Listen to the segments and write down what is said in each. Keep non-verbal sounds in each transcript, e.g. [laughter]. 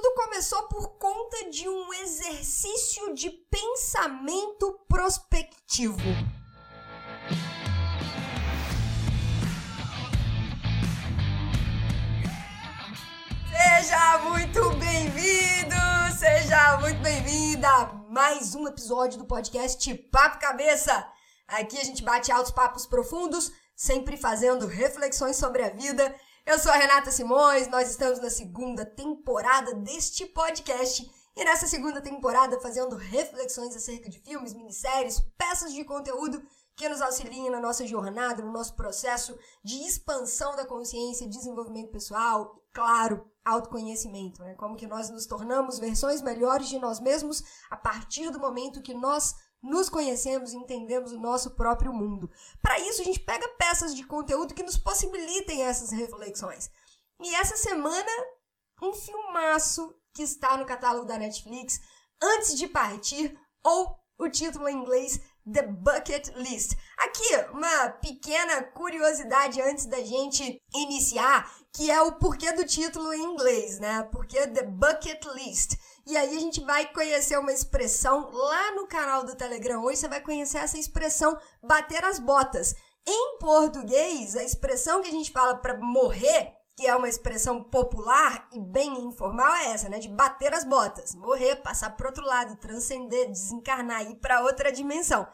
tudo começou por conta de um exercício de pensamento prospectivo. Seja muito bem-vindo, seja muito bem-vinda a mais um episódio do podcast Papo Cabeça. Aqui a gente bate altos papos profundos, sempre fazendo reflexões sobre a vida eu sou a Renata Simões, nós estamos na segunda temporada deste podcast e nessa segunda temporada fazendo reflexões acerca de filmes, minisséries, peças de conteúdo que nos auxiliem na nossa jornada, no nosso processo de expansão da consciência, desenvolvimento pessoal, claro, autoconhecimento, né? Como que nós nos tornamos versões melhores de nós mesmos a partir do momento que nós nos conhecemos e entendemos o nosso próprio mundo. Para isso, a gente pega peças de conteúdo que nos possibilitem essas reflexões. E essa semana, um filmaço que está no catálogo da Netflix, Antes de Partir, ou o título em inglês The Bucket List. Aqui, uma pequena curiosidade antes da gente iniciar, que é o porquê do título em inglês, né? Porque The Bucket List. E aí a gente vai conhecer uma expressão lá no canal do Telegram. Hoje você vai conhecer essa expressão bater as botas. Em português, a expressão que a gente fala para morrer, que é uma expressão popular e bem informal, é essa, né? De bater as botas, morrer, passar para outro lado, transcender, desencarnar, ir para outra dimensão.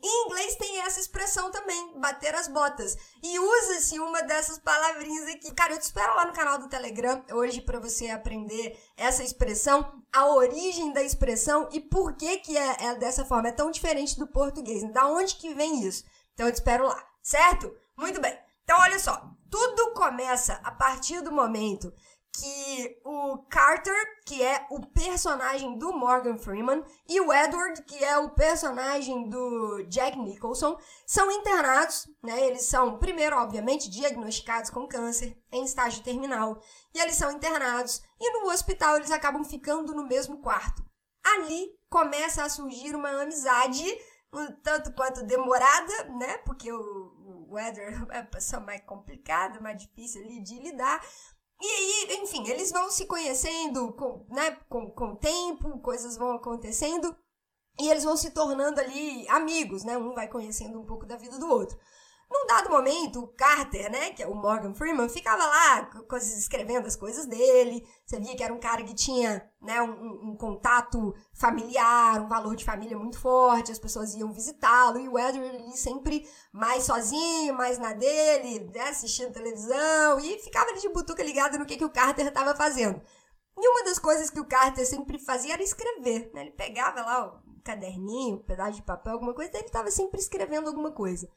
Em inglês tem essa expressão também, bater as botas. E usa-se uma dessas palavrinhas aqui. Cara, eu te espero lá no canal do Telegram hoje para você aprender essa expressão, a origem da expressão e por que que é, é dessa forma. É tão diferente do português. Da onde que vem isso? Então eu te espero lá, certo? Muito bem. Então olha só, tudo começa a partir do momento que o Carter, que é o personagem do Morgan Freeman, e o Edward, que é o personagem do Jack Nicholson, são internados, né? Eles são, primeiro, obviamente, diagnosticados com câncer em estágio terminal, e eles são internados, e no hospital eles acabam ficando no mesmo quarto. Ali começa a surgir uma amizade um tanto quanto demorada, né? Porque o, Edward [laughs] é uma pessoa mais complicada, mais difícil de lidar, e aí, enfim, eles vão se conhecendo com, né, com, com o tempo, coisas vão acontecendo e eles vão se tornando ali amigos, né? Um vai conhecendo um pouco da vida do outro. Num dado momento, o Carter, né, que é o Morgan Freeman, ficava lá coisas, escrevendo as coisas dele. Você via que era um cara que tinha né, um, um contato familiar, um valor de família muito forte, as pessoas iam visitá-lo. E o Edward ali sempre mais sozinho, mais na dele, né, assistindo televisão. E ficava ali de butuca ligado no que, que o Carter estava fazendo. E uma das coisas que o Carter sempre fazia era escrever. Né? Ele pegava lá um caderninho, um pedaço de papel, alguma coisa, e ele estava sempre escrevendo alguma coisa.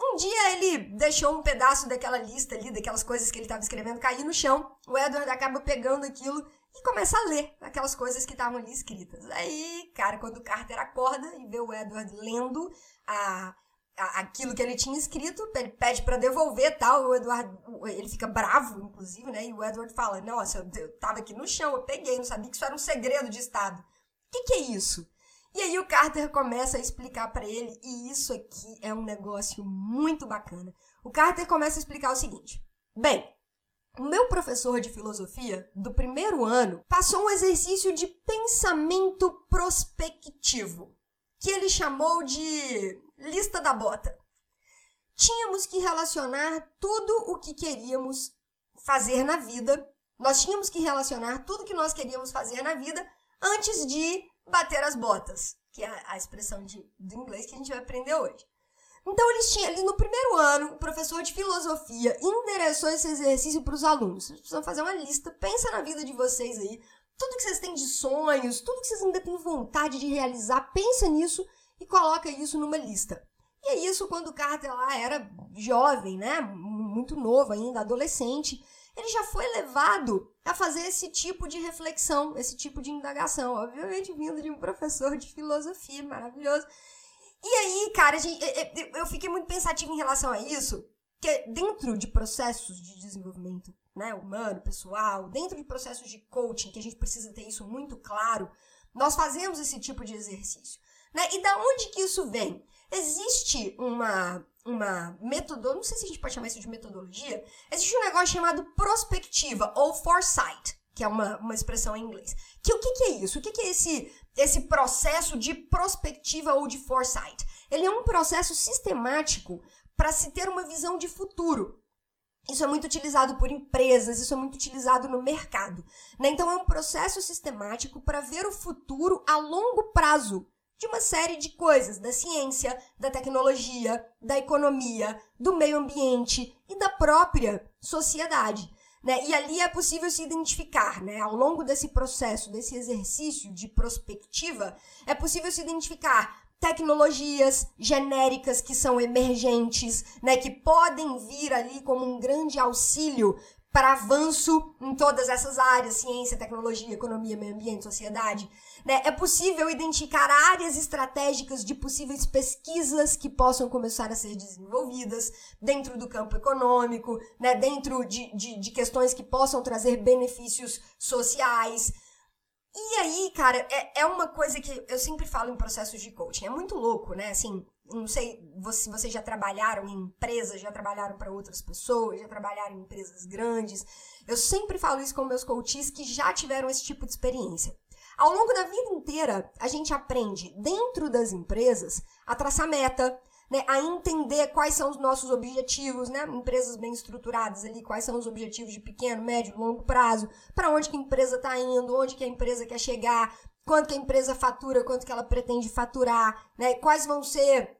Um dia ele deixou um pedaço daquela lista ali, daquelas coisas que ele estava escrevendo, cair no chão. O Edward acaba pegando aquilo e começa a ler aquelas coisas que estavam ali escritas. Aí, cara, quando o Carter acorda e vê o Edward lendo a, a aquilo que ele tinha escrito, ele pede para devolver tal. O Edward, ele fica bravo, inclusive, né? E o Edward fala: Nossa, eu, eu tava aqui no chão, eu peguei, não sabia que isso era um segredo de Estado. O que, que é isso? E aí o Carter começa a explicar para ele, e isso aqui é um negócio muito bacana. O Carter começa a explicar o seguinte: Bem, o meu professor de filosofia do primeiro ano passou um exercício de pensamento prospectivo, que ele chamou de lista da bota. Tínhamos que relacionar tudo o que queríamos fazer na vida, nós tínhamos que relacionar tudo que nós queríamos fazer na vida antes de bater as botas, que é a expressão de, do inglês que a gente vai aprender hoje. Então, eles tinham, eles, no primeiro ano, o professor de filosofia endereçou esse exercício para os alunos. Vocês precisam fazer uma lista, pensa na vida de vocês aí, tudo que vocês têm de sonhos, tudo que vocês ainda têm vontade de realizar, pensa nisso e coloca isso numa lista. E é isso quando o Carter lá era jovem, né? Muito novo ainda, adolescente ele já foi levado a fazer esse tipo de reflexão, esse tipo de indagação, obviamente vindo de um professor de filosofia maravilhoso. E aí, cara, gente, eu fiquei muito pensativo em relação a isso, que dentro de processos de desenvolvimento né, humano, pessoal, dentro de processos de coaching, que a gente precisa ter isso muito claro, nós fazemos esse tipo de exercício. Né? E da onde que isso vem? Existe uma uma metodologia, não sei se a gente pode chamar isso de metodologia, existe um negócio chamado prospectiva ou foresight. que é uma, uma expressão em inglês. Que o que, que é isso? O que, que é esse, esse processo de prospectiva ou de foresight? Ele é um processo sistemático para se ter uma visão de futuro. Isso é muito utilizado por empresas, isso é muito utilizado no mercado. Né? Então, é um processo sistemático para ver o futuro a longo prazo de uma série de coisas, da ciência, da tecnologia, da economia, do meio ambiente e da própria sociedade. Né? E ali é possível se identificar, né? Ao longo desse processo, desse exercício de prospectiva, é possível se identificar tecnologias genéricas que são emergentes, né? Que podem vir ali como um grande auxílio para avanço em todas essas áreas, ciência, tecnologia, economia, meio ambiente, sociedade. Né? É possível identificar áreas estratégicas de possíveis pesquisas que possam começar a ser desenvolvidas dentro do campo econômico, né? dentro de, de, de questões que possam trazer benefícios sociais. E aí, cara, é, é uma coisa que eu sempre falo em processos de coaching. É muito louco, né? Assim, não sei se vocês já trabalharam em empresas, já trabalharam para outras pessoas, já trabalharam em empresas grandes. Eu sempre falo isso com meus coaches que já tiveram esse tipo de experiência. Ao longo da vida inteira, a gente aprende dentro das empresas a traçar meta, né, a entender quais são os nossos objetivos, né, empresas bem estruturadas ali, quais são os objetivos de pequeno, médio, longo prazo, para onde que a empresa está indo, onde que a empresa quer chegar, quanto que a empresa fatura, quanto que ela pretende faturar, né, quais vão ser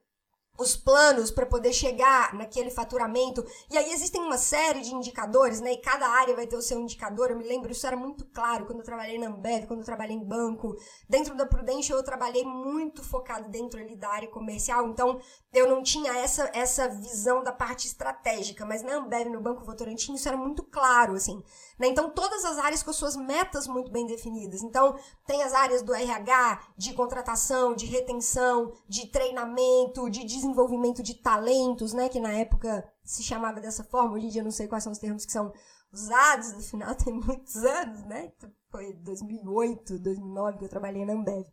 os planos para poder chegar naquele faturamento. E aí existem uma série de indicadores, né? E cada área vai ter o seu indicador. Eu me lembro, isso era muito claro quando eu trabalhei na Ambev, quando eu trabalhei em banco. Dentro da Prudential eu trabalhei muito focado dentro ali da área comercial, então eu não tinha essa essa visão da parte estratégica, mas na Ambev, no Banco Votorantim, isso era muito claro, assim. Né? Então todas as áreas com suas metas muito bem definidas. Então tem as áreas do RH, de contratação, de retenção, de treinamento, de desenvolvimento de talentos, né? Que na época se chamava dessa forma. Hoje em dia eu não sei quais são os termos que são usados, no final [laughs] tem muitos anos, né? Então, foi 2008, 2009 que eu trabalhei na Ambev.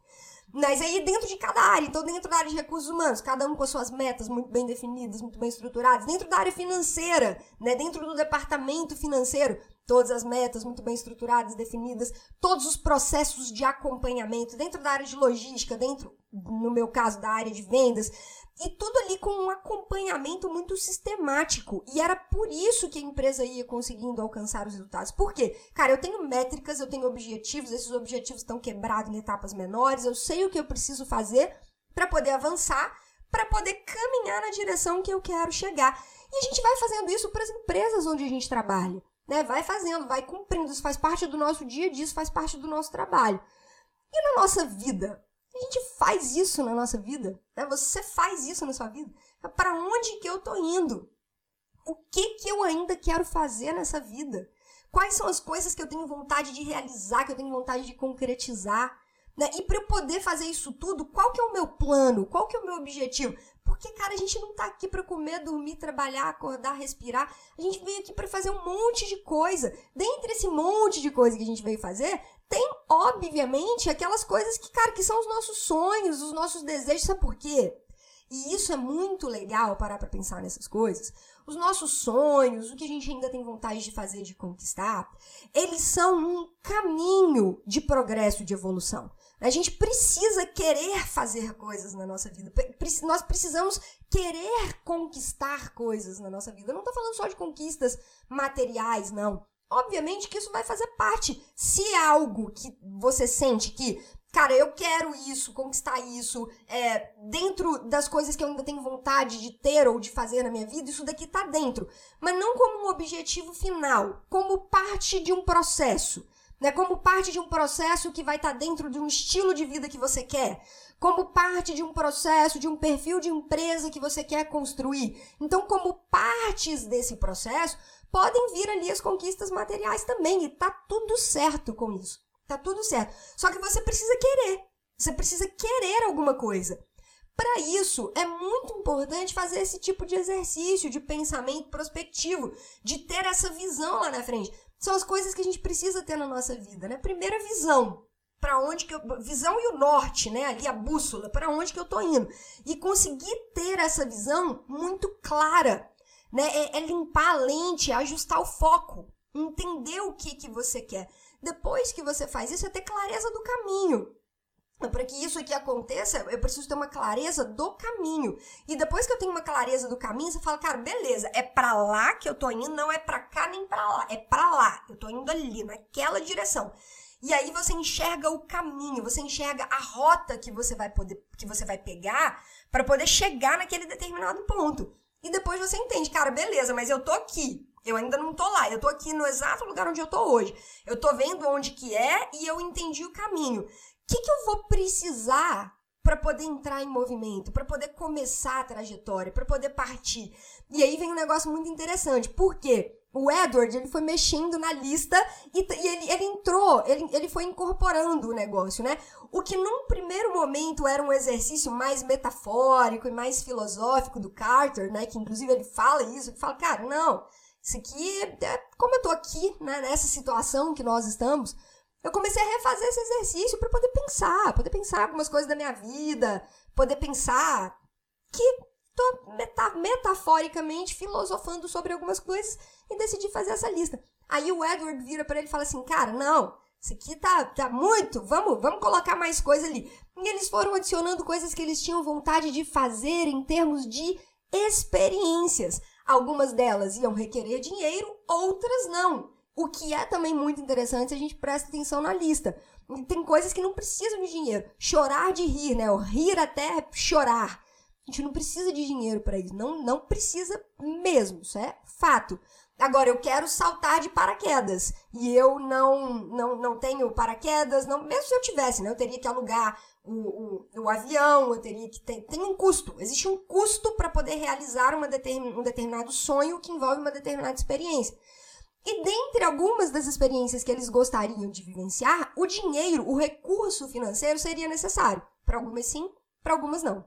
Mas aí dentro de cada área, então dentro da área de recursos humanos, cada um com as suas metas muito bem definidas, muito bem estruturadas, dentro da área financeira, né, dentro do departamento financeiro, todas as metas muito bem estruturadas, definidas, todos os processos de acompanhamento, dentro da área de logística, dentro, no meu caso, da área de vendas, e tudo ali com um acompanhamento muito sistemático. E era por isso que a empresa ia conseguindo alcançar os resultados. Por quê? Cara, eu tenho métricas, eu tenho objetivos, esses objetivos estão quebrados em etapas menores, eu sei o que eu preciso fazer para poder avançar, para poder caminhar na direção que eu quero chegar. E a gente vai fazendo isso para as empresas onde a gente trabalha. Né? Vai fazendo, vai cumprindo, isso faz parte do nosso dia a dia, isso faz parte do nosso trabalho. E na nossa vida? A gente faz isso na nossa vida. Né? Você faz isso na sua vida. Para onde que eu estou indo? O que que eu ainda quero fazer nessa vida? Quais são as coisas que eu tenho vontade de realizar, que eu tenho vontade de concretizar? Né? E para eu poder fazer isso tudo, qual que é o meu plano? Qual que é o meu objetivo? Porque, cara, a gente não tá aqui para comer, dormir, trabalhar, acordar, respirar. A gente veio aqui para fazer um monte de coisa. Dentre esse monte de coisa que a gente veio fazer, tem, obviamente, aquelas coisas que, cara, que são os nossos sonhos, os nossos desejos. Sabe por quê? E isso é muito legal parar para pensar nessas coisas. Os nossos sonhos, o que a gente ainda tem vontade de fazer, de conquistar, eles são um caminho de progresso, de evolução. A gente precisa querer fazer coisas na nossa vida. Nós precisamos querer conquistar coisas na nossa vida. Eu não estou falando só de conquistas materiais, não. Obviamente que isso vai fazer parte. Se é algo que você sente que, cara, eu quero isso, conquistar isso, é, dentro das coisas que eu ainda tenho vontade de ter ou de fazer na minha vida, isso daqui tá dentro. Mas não como um objetivo final, como parte de um processo. Né, como parte de um processo que vai estar tá dentro de um estilo de vida que você quer, como parte de um processo, de um perfil de empresa que você quer construir. Então, como partes desse processo, podem vir ali as conquistas materiais também. E tá tudo certo com isso. Tá tudo certo. Só que você precisa querer. Você precisa querer alguma coisa. Para isso, é muito importante fazer esse tipo de exercício de pensamento prospectivo, de ter essa visão lá na frente. São as coisas que a gente precisa ter na nossa vida, né? Primeira visão, para onde que eu, visão e o norte, né? Ali a bússola, para onde que eu tô indo. E conseguir ter essa visão muito clara né? É, é limpar a lente, é ajustar o foco, entender o que, que você quer. Depois que você faz isso, é ter clareza do caminho. Para que isso aqui aconteça, eu preciso ter uma clareza do caminho. E depois que eu tenho uma clareza do caminho, você fala, cara, beleza, é para lá que eu tô indo, não é para cá nem para lá, é para lá. Eu tô indo ali, naquela direção. E aí você enxerga o caminho, você enxerga a rota que você vai poder, que você vai pegar para poder chegar naquele determinado ponto. E depois você entende, cara, beleza, mas eu tô aqui. Eu ainda não tô lá, eu tô aqui no exato lugar onde eu tô hoje. Eu tô vendo onde que é e eu entendi o caminho que, que eu vou precisar para poder entrar em movimento, para poder começar a trajetória, para poder partir? E aí vem um negócio muito interessante. Por quê? O Edward, ele foi mexendo na lista e, e ele, ele entrou, ele, ele foi incorporando o negócio, né? O que num primeiro momento era um exercício mais metafórico e mais filosófico do Carter, né? Que inclusive ele fala isso, ele fala, cara, não, isso aqui, é, como eu tô aqui, né, nessa situação que nós estamos, eu comecei a refazer esse exercício para poder pensar, poder pensar algumas coisas da minha vida, poder pensar que tô meta metaforicamente filosofando sobre algumas coisas e decidi fazer essa lista. Aí o Edward vira para ele e fala assim: "Cara, não, isso aqui tá, tá muito, vamos, vamos colocar mais coisa ali". E eles foram adicionando coisas que eles tinham vontade de fazer em termos de experiências. Algumas delas iam requerer dinheiro, outras não. O que é também muito interessante se a gente presta atenção na lista. Tem coisas que não precisam de dinheiro. Chorar de rir, né? O rir até chorar. A gente não precisa de dinheiro para isso. Não, não precisa mesmo. Isso é fato. Agora, eu quero saltar de paraquedas. E eu não, não, não tenho paraquedas. Não, mesmo se eu tivesse, né? Eu teria que alugar o, o, o avião, eu teria que ter. Tem um custo. Existe um custo para poder realizar uma determin, um determinado sonho que envolve uma determinada experiência. E dentre algumas das experiências que eles gostariam de vivenciar, o dinheiro, o recurso financeiro seria necessário. Para algumas sim, para algumas não.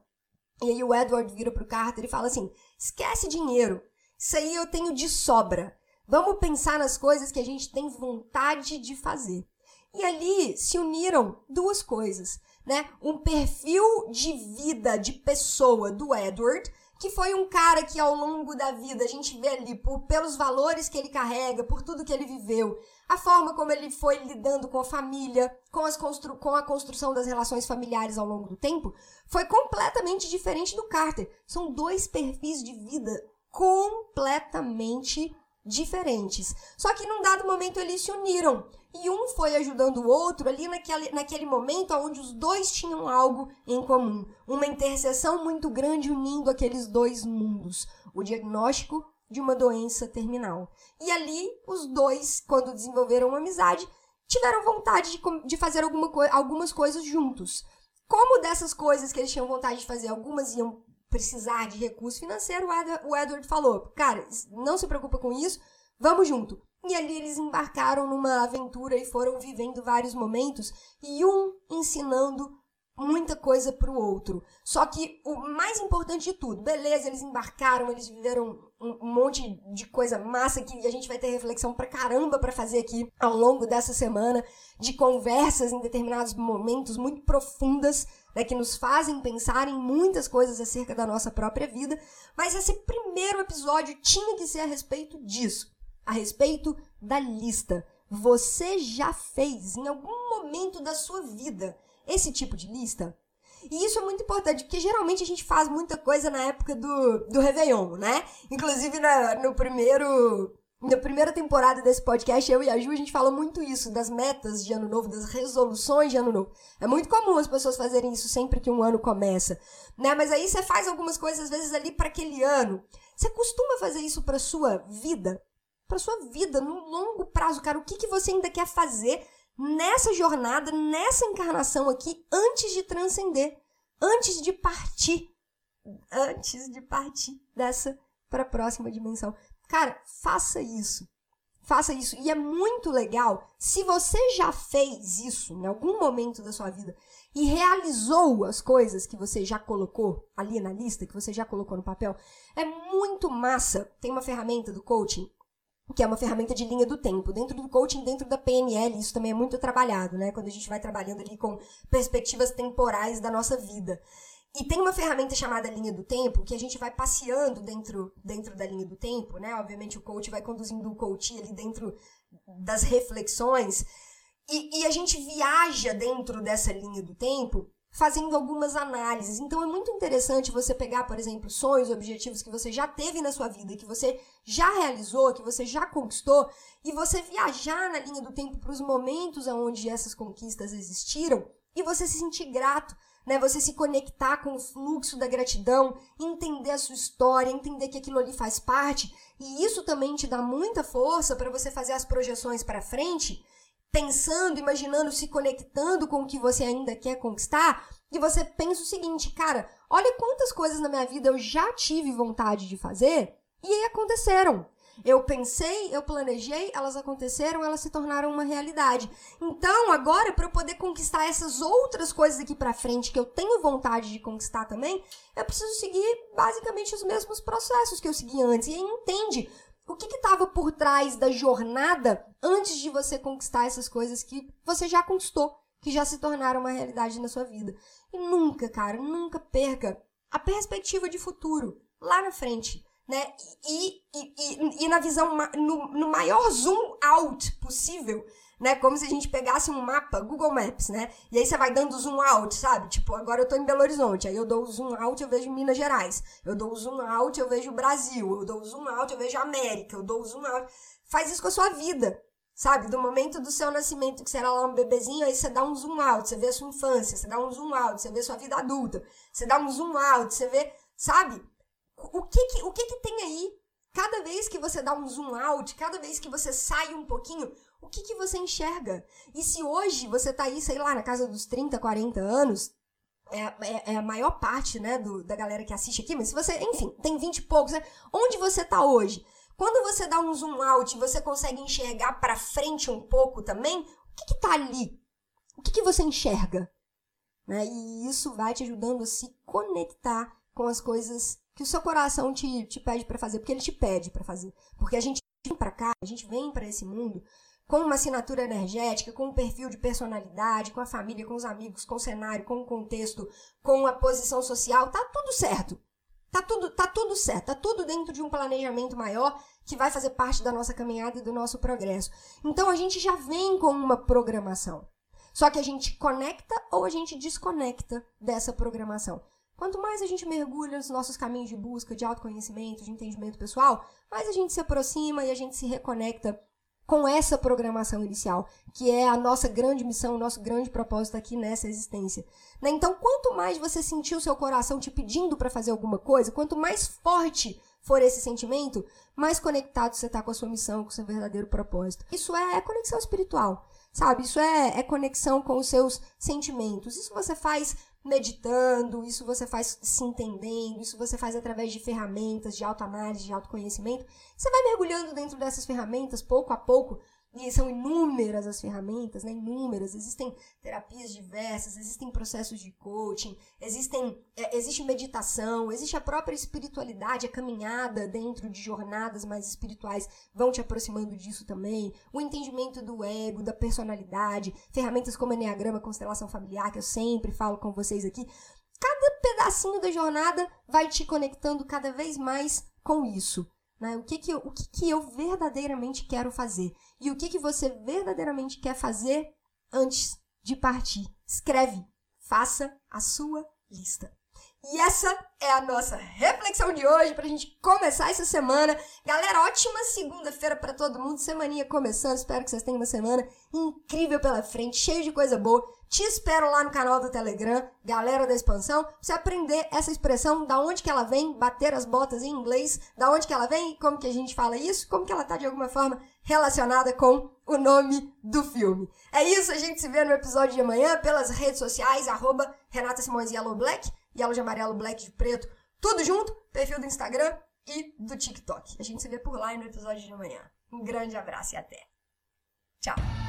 E aí o Edward vira para o Carter e fala assim: esquece dinheiro, isso aí eu tenho de sobra. Vamos pensar nas coisas que a gente tem vontade de fazer. E ali se uniram duas coisas, né? Um perfil de vida de pessoa do Edward que foi um cara que ao longo da vida a gente vê ali por, pelos valores que ele carrega, por tudo que ele viveu, a forma como ele foi lidando com a família, com, as constru, com a construção das relações familiares ao longo do tempo, foi completamente diferente do Carter. São dois perfis de vida completamente diferentes. Só que num dado momento eles se uniram e um foi ajudando o outro ali naquele, naquele momento onde os dois tinham algo em comum. Uma interseção muito grande unindo aqueles dois mundos. O diagnóstico de uma doença terminal. E ali, os dois, quando desenvolveram uma amizade, tiveram vontade de, de fazer alguma co algumas coisas juntos. Como dessas coisas que eles tinham vontade de fazer, algumas iam precisar de recurso financeiro, o Edward falou: Cara, não se preocupa com isso, vamos junto. E ali eles embarcaram numa aventura e foram vivendo vários momentos e um ensinando muita coisa para o outro. Só que o mais importante de tudo, beleza, eles embarcaram, eles viveram um, monte de coisa massa que a gente vai ter reflexão pra caramba para fazer aqui ao longo dessa semana, de conversas em determinados momentos muito profundas, né, que nos fazem pensar em muitas coisas acerca da nossa própria vida. Mas esse primeiro episódio tinha que ser a respeito disso a respeito da lista. Você já fez em algum momento da sua vida esse tipo de lista? E isso é muito importante, porque geralmente a gente faz muita coisa na época do, do Réveillon, né? Inclusive na, no primeiro. Na primeira temporada desse podcast, eu e a Ju, a gente fala muito isso, das metas de ano novo, das resoluções de ano novo. É muito comum as pessoas fazerem isso sempre que um ano começa, né? Mas aí você faz algumas coisas, às vezes, ali para aquele ano. Você costuma fazer isso para sua vida? para sua vida no longo prazo, cara. O que, que você ainda quer fazer nessa jornada, nessa encarnação aqui, antes de transcender, antes de partir, antes de partir dessa para a próxima dimensão. Cara, faça isso. Faça isso. E é muito legal se você já fez isso em algum momento da sua vida e realizou as coisas que você já colocou ali na lista, que você já colocou no papel. É muito massa. Tem uma ferramenta do coaching que é uma ferramenta de linha do tempo. Dentro do coaching, dentro da PNL, isso também é muito trabalhado, né? Quando a gente vai trabalhando ali com perspectivas temporais da nossa vida. E tem uma ferramenta chamada linha do tempo, que a gente vai passeando dentro, dentro da linha do tempo, né? Obviamente o coach vai conduzindo o coach ali dentro das reflexões. e, e a gente viaja dentro dessa linha do tempo fazendo algumas análises. Então é muito interessante você pegar, por exemplo, sonhos, objetivos que você já teve na sua vida, que você já realizou, que você já conquistou, e você viajar na linha do tempo para os momentos onde essas conquistas existiram e você se sentir grato, né? Você se conectar com o fluxo da gratidão, entender a sua história, entender que aquilo ali faz parte, e isso também te dá muita força para você fazer as projeções para frente pensando, imaginando, se conectando com o que você ainda quer conquistar, e você pensa o seguinte, cara, olha quantas coisas na minha vida eu já tive vontade de fazer e aí aconteceram. Eu pensei, eu planejei, elas aconteceram, elas se tornaram uma realidade. Então, agora, para eu poder conquistar essas outras coisas aqui para frente que eu tenho vontade de conquistar também, eu preciso seguir basicamente os mesmos processos que eu segui antes. E aí entende o que estava por trás da jornada antes de você conquistar essas coisas que você já conquistou, que já se tornaram uma realidade na sua vida. E nunca, cara, nunca perca a perspectiva de futuro lá na frente. Né? E, e, e, e na visão, no, no maior zoom out possível, né? Como se a gente pegasse um mapa, Google Maps, né? E aí você vai dando zoom out, sabe? Tipo, agora eu tô em Belo Horizonte, aí eu dou zoom out, eu vejo Minas Gerais. Eu dou zoom out, eu vejo Brasil. Eu dou zoom out, eu vejo América. Eu dou zoom out. Faz isso com a sua vida, sabe? Do momento do seu nascimento, que você era lá um bebezinho, aí você dá um zoom out, você vê a sua infância, você dá um zoom out, você vê sua vida adulta, você dá um zoom out, você vê, sabe? O que que, o que, que tem aí? Cada vez que você dá um zoom out, cada vez que você sai um pouquinho, o que, que você enxerga? E se hoje você tá aí, sei lá, na casa dos 30, 40 anos, é, é, é, a maior parte, né, do, da galera que assiste aqui, mas se você, enfim, tem 20 e poucos, né? Onde você tá hoje? Quando você dá um zoom out, você consegue enxergar para frente um pouco também, o que que tá ali? O que que você enxerga? Né? E isso vai te ajudando a se conectar com as coisas que o seu coração te, te pede para fazer, porque ele te pede para fazer. Porque a gente vem para cá, a gente vem para esse mundo com uma assinatura energética, com um perfil de personalidade, com a família, com os amigos, com o cenário, com o contexto, com a posição social, tá tudo certo. Tá tudo, tá tudo certo, tá tudo dentro de um planejamento maior que vai fazer parte da nossa caminhada e do nosso progresso. Então a gente já vem com uma programação. Só que a gente conecta ou a gente desconecta dessa programação. Quanto mais a gente mergulha nos nossos caminhos de busca, de autoconhecimento, de entendimento pessoal, mais a gente se aproxima e a gente se reconecta com essa programação inicial, que é a nossa grande missão, o nosso grande propósito aqui nessa existência. Né? Então, quanto mais você sentir o seu coração te pedindo para fazer alguma coisa, quanto mais forte for esse sentimento, mais conectado você está com a sua missão, com o seu verdadeiro propósito. Isso é conexão espiritual, sabe? Isso é, é conexão com os seus sentimentos. Isso você faz meditando, isso você faz se entendendo, isso você faz através de ferramentas de autoanálise, de autoconhecimento. Você vai mergulhando dentro dessas ferramentas pouco a pouco e são inúmeras as ferramentas, né? Inúmeras. Existem terapias diversas, existem processos de coaching, existem, é, existe meditação, existe a própria espiritualidade, a caminhada dentro de jornadas mais espirituais vão te aproximando disso também. O entendimento do ego, da personalidade, ferramentas como Enneagrama, constelação familiar, que eu sempre falo com vocês aqui. Cada pedacinho da jornada vai te conectando cada vez mais com isso. Né? O, que, que, eu, o que, que eu verdadeiramente quero fazer? E o que, que você verdadeiramente quer fazer antes de partir? Escreve, faça a sua lista. E essa é a nossa reflexão de hoje para a gente começar essa semana. Galera, ótima segunda-feira para todo mundo. Semaninha começando. Espero que vocês tenham uma semana incrível pela frente, cheio de coisa boa. Te espero lá no canal do Telegram, galera da expansão, pra você aprender essa expressão, da onde que ela vem, bater as botas em inglês, da onde que ela vem, como que a gente fala isso, como que ela tá de alguma forma relacionada com o nome do filme. É isso, a gente se vê no episódio de amanhã pelas redes sociais, arroba Renata Simões Yellow Black yellow de amarelo, black de preto, tudo junto, perfil do Instagram e do TikTok. A gente se vê por lá no episódio de amanhã. Um grande abraço e até. Tchau.